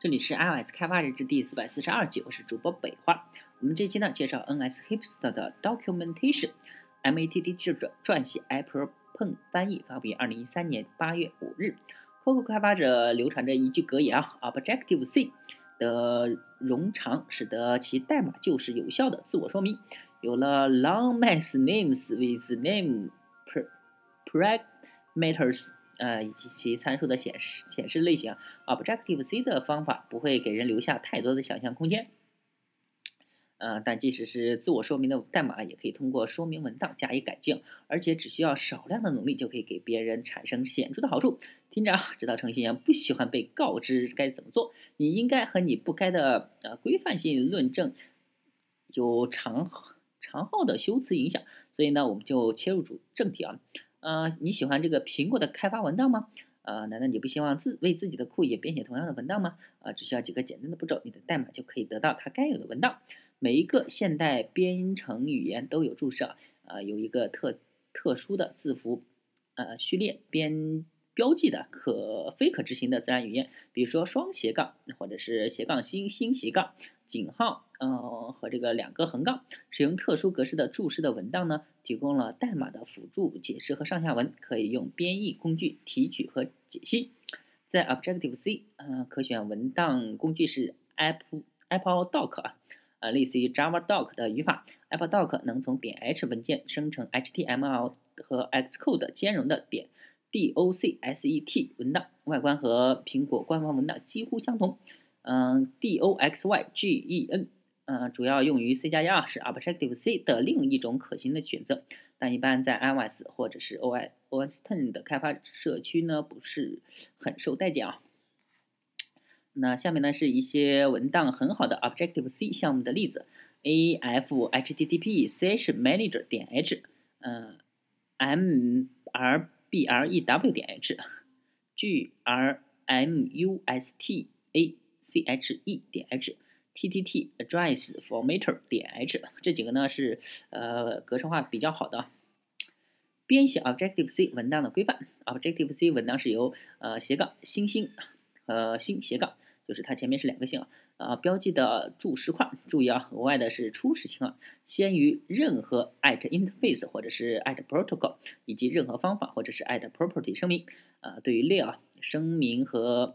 这里是 iOS 开发日志第四百四十二集，我是主播北花。我们这期呢介绍 NS Hipster 的 Documentation，MATD 记者撰写，April Peng 翻译，发布于二零一三年八月五日。Coco 开发者流传着一句格言啊，Objective C 的冗长使得其代码就是有效的自我说明。有了 long math names with name parameters。呃，以及其参数的显示显示类型，Objective C 的方法不会给人留下太多的想象空间。呃，但即使是自我说明的代码，也可以通过说明文档加以改进，而且只需要少量的努力就可以给别人产生显著的好处。听着，知道程序员不喜欢被告知该怎么做，你应该和你不该的呃规范性论证有长长号的修辞影响。所以呢，我们就切入主正题啊。呃，你喜欢这个苹果的开发文档吗？呃，难道你不希望自为自己的库也编写同样的文档吗？啊，只需要几个简单的步骤，你的代码就可以得到它该有的文档。每一个现代编程语言都有注释啊，有一个特特殊的字符呃序列编标记的可非可执行的自然语言，比如说双斜杠或者是斜杠星星斜杠井号。嗯，和这个两个横杠使用特殊格式的注释的文档呢，提供了代码的辅助解释和上下文，可以用编译工具提取和解析。在 Objective C，嗯，可选文档工具是 Apple Apple Doc 啊，呃，类似于 Java Doc 的语法。Apple Doc 能从点 H 文件生成 HTML 和 Xcode 兼容的点 docset 文档，外观和苹果官方文档几乎相同。嗯，doxygen。嗯，主要用于 C 加加是 Objective C 的另一种可行的选择，但一般在 iOS 或者是 OS OS Ten 的开发社区呢，不是很受待见啊。那下面呢是一些文档很好的 Objective C 项目的例子：A F HTTP Session Manager 点 H，嗯，M R B R E W 点 H，G R M U S T A C H E 点 H。T.T.T. address formatter 点 H 这几个呢是呃格式化比较好的编写 Objective C 文档的规范。Objective C 文档是由呃斜杠星星呃星斜杠，就是它前面是两个星啊啊标记的注释块。注意啊，额外的是初始情况，先于任何 at interface 或者是 at protocol 以及任何方法或者是 at property 声明啊。对于列啊声明和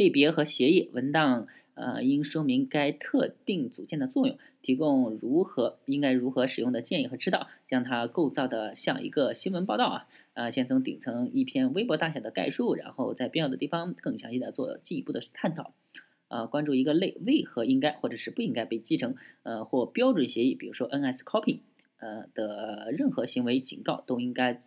类别和协议文档，呃，应说明该特定组件的作用，提供如何应该如何使用的建议和指导，将它构造的像一个新闻报道啊，呃，先从顶层一篇微博大小的概述，然后在必要的地方更详细的做进一步的探讨，呃，关注一个类为何应该或者是不应该被继承，呃，或标准协议，比如说 NS copy，呃的任何行为警告都应该，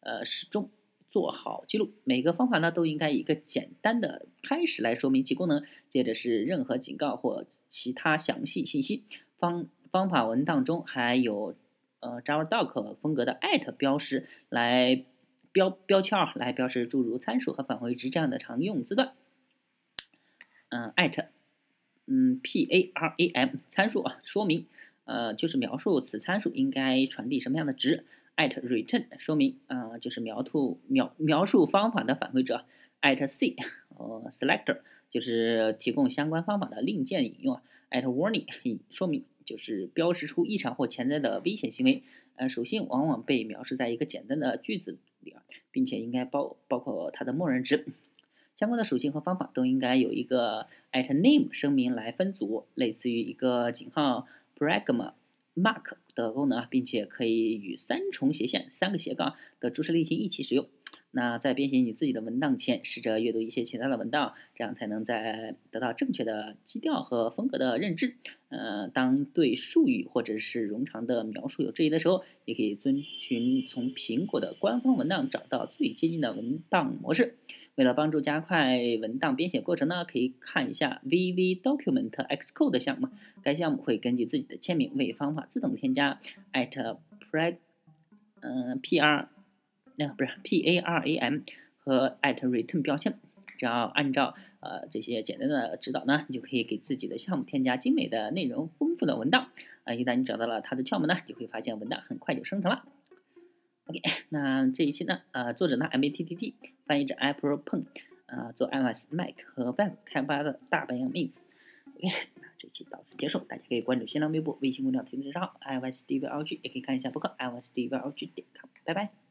呃，始终。做好记录，每个方法呢都应该以一个简单的开始来说明其功能，接着是任何警告或其他详细信息。方方法文档中还有呃 Java Doc 风格的标识来标标签儿来标识诸如参数和返回值这样的常用字段。嗯嗯 param 参数啊，说明呃就是描述此参数应该传递什么样的值。At return 说明啊，就是描述描描述方法的返回者。at c 呃 selector 就是提供相关方法的另件引用啊。at warning 说明就是标识出异常或潜在的危险行为。呃，属性往往被描述在一个简单的句子里啊，并且应该包包括它的默认值。相关的属性和方法都应该有一个 at name 声明来分组，类似于一个井号 pragma mark。的功能啊，并且可以与三重斜线、三个斜杠的注释类型一起使用。那在编写你自己的文档前，试着阅读一些其他的文档，这样才能在得到正确的基调和风格的认知。呃，当对术语或者是冗长的描述有质疑的时候，也可以遵循从苹果的官方文档找到最接近的文档模式。为了帮助加快文档编写过程呢，可以看一下 VV Document Xcode 项目。该项目会根据自己的签名为方法自动添加 at pre 嗯 pr 那不是 param 和 at return 标签。只要按照呃这些简单的指导呢，你就可以给自己的项目添加精美的内容丰富的文档。啊，一旦你找到了它的窍门呢，你会发现文档很快就生成了。那这一期呢，呃，作者呢 MATTT，翻译者 April p e n 呃，做 iOS、Mac 和 Web 开发的大白杨妹子。OK，那这期到此结束，大家可以关注新浪微博、微信公众号、推特账号 iOS DVLG，也可以看一下博客 iOS DVLG 点 com，拜拜。